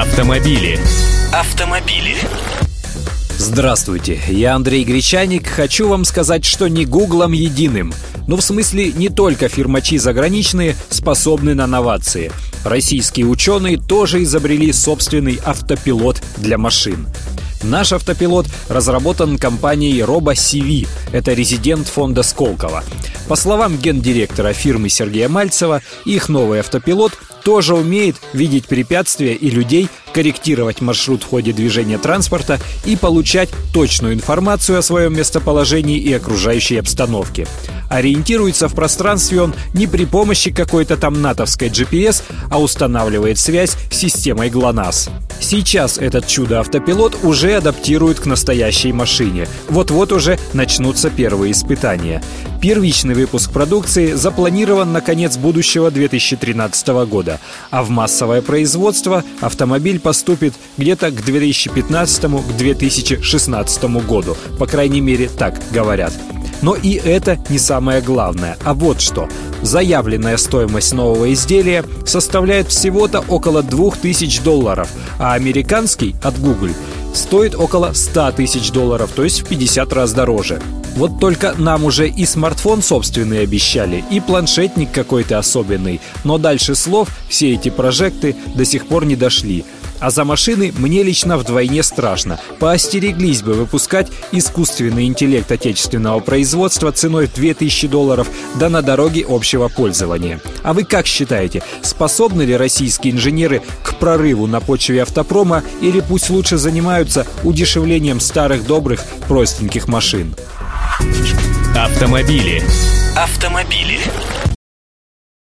Автомобили. Автомобили. Здравствуйте, я Андрей Гречаник. Хочу вам сказать, что не гуглом единым. Ну, в смысле, не только фирмачи заграничные способны на новации. Российские ученые тоже изобрели собственный автопилот для машин. Наш автопилот разработан компанией RoboCV. Это резидент фонда Сколково. По словам гендиректора фирмы Сергея Мальцева, их новый автопилот тоже умеет видеть препятствия и людей, корректировать маршрут в ходе движения транспорта и получать точную информацию о своем местоположении и окружающей обстановке. Ориентируется в пространстве он не при помощи какой-то там натовской GPS, а устанавливает связь с системой ГЛОНАСС. Сейчас этот чудо-автопилот уже адаптируют к настоящей машине. Вот-вот уже начнутся первые испытания. Первичный выпуск продукции запланирован на конец будущего 2013 года, а в массовое производство автомобиль поступит где-то к 2015-2016 году. По крайней мере, так говорят. Но и это не самое главное. А вот что. Заявленная стоимость нового изделия составляет всего-то около 2000 долларов, а американский от Google стоит около 100 тысяч долларов, то есть в 50 раз дороже. Вот только нам уже и смартфон собственный обещали, и планшетник какой-то особенный, но дальше слов все эти прожекты до сих пор не дошли. А за машины мне лично вдвойне страшно. Поостереглись бы выпускать искусственный интеллект отечественного производства ценой в 2000 долларов, да на дороге общего пользования. А вы как считаете, способны ли российские инженеры к прорыву на почве автопрома или пусть лучше занимаются удешевлением старых добрых простеньких машин? Автомобили. Автомобили.